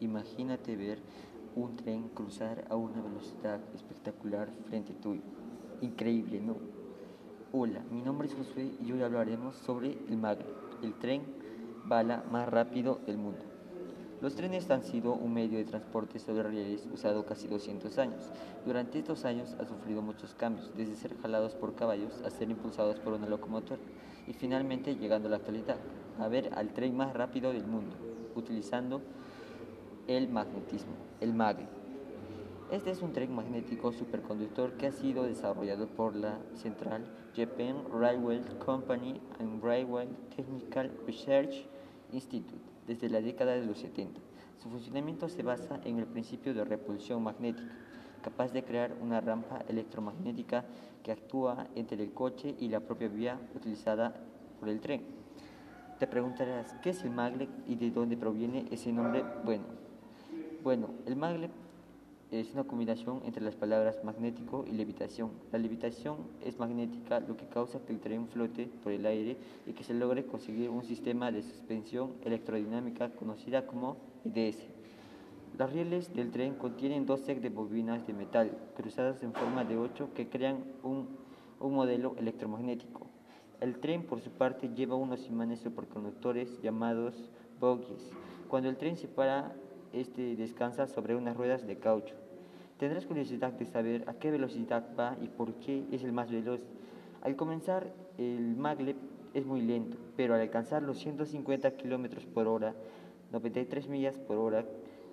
Imagínate ver un tren cruzar a una velocidad espectacular frente tuyo. Increíble, ¿no? Hola, mi nombre es Josué y hoy hablaremos sobre el Magle, el tren bala más rápido del mundo. Los trenes han sido un medio de transporte sobre rieles usado casi 200 años. Durante estos años ha sufrido muchos cambios, desde ser jalados por caballos a ser impulsados por una locomotora y finalmente llegando a la actualidad, a ver al tren más rápido del mundo, utilizando el magnetismo, el MAGLE. Este es un tren magnético superconductor que ha sido desarrollado por la Central Japan Railway Company and Railway Technical Research Institute desde la década de los 70. Su funcionamiento se basa en el principio de repulsión magnética, capaz de crear una rampa electromagnética que actúa entre el coche y la propia vía utilizada por el tren. Te preguntarás, ¿qué es el maglev y de dónde proviene ese nombre? Bueno, bueno, el maglev es una combinación entre las palabras magnético y levitación. La levitación es magnética, lo que causa que el tren flote por el aire y que se logre conseguir un sistema de suspensión electrodinámica conocida como IDS. Las rieles del tren contienen dos sets de bobinas de metal cruzadas en forma de ocho que crean un, un modelo electromagnético. El tren, por su parte, lleva unos imanes superconductores llamados bogies. Cuando el tren se para, este descansa sobre unas ruedas de caucho. Tendrás curiosidad de saber a qué velocidad va y por qué es el más veloz. Al comenzar, el maglev es muy lento, pero al alcanzar los 150 km por hora, 93 millas por hora,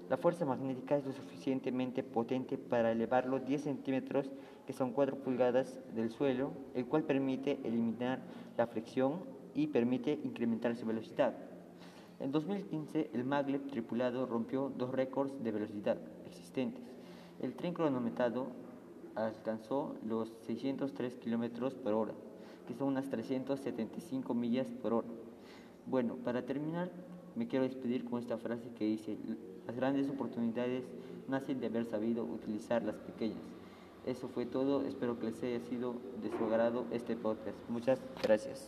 la fuerza magnética es lo suficientemente potente para elevarlo 10 centímetros, que son 4 pulgadas del suelo, el cual permite eliminar la fricción y permite incrementar su velocidad. En 2015, el maglev tripulado rompió dos récords de velocidad existentes. El tren cronometrado alcanzó los 603 km por hora, que son unas 375 millas por hora. Bueno, para terminar, me quiero despedir con esta frase que dice, las grandes oportunidades nacen de haber sabido utilizar las pequeñas. Eso fue todo, espero que les haya sido de su agrado este podcast. Muchas gracias.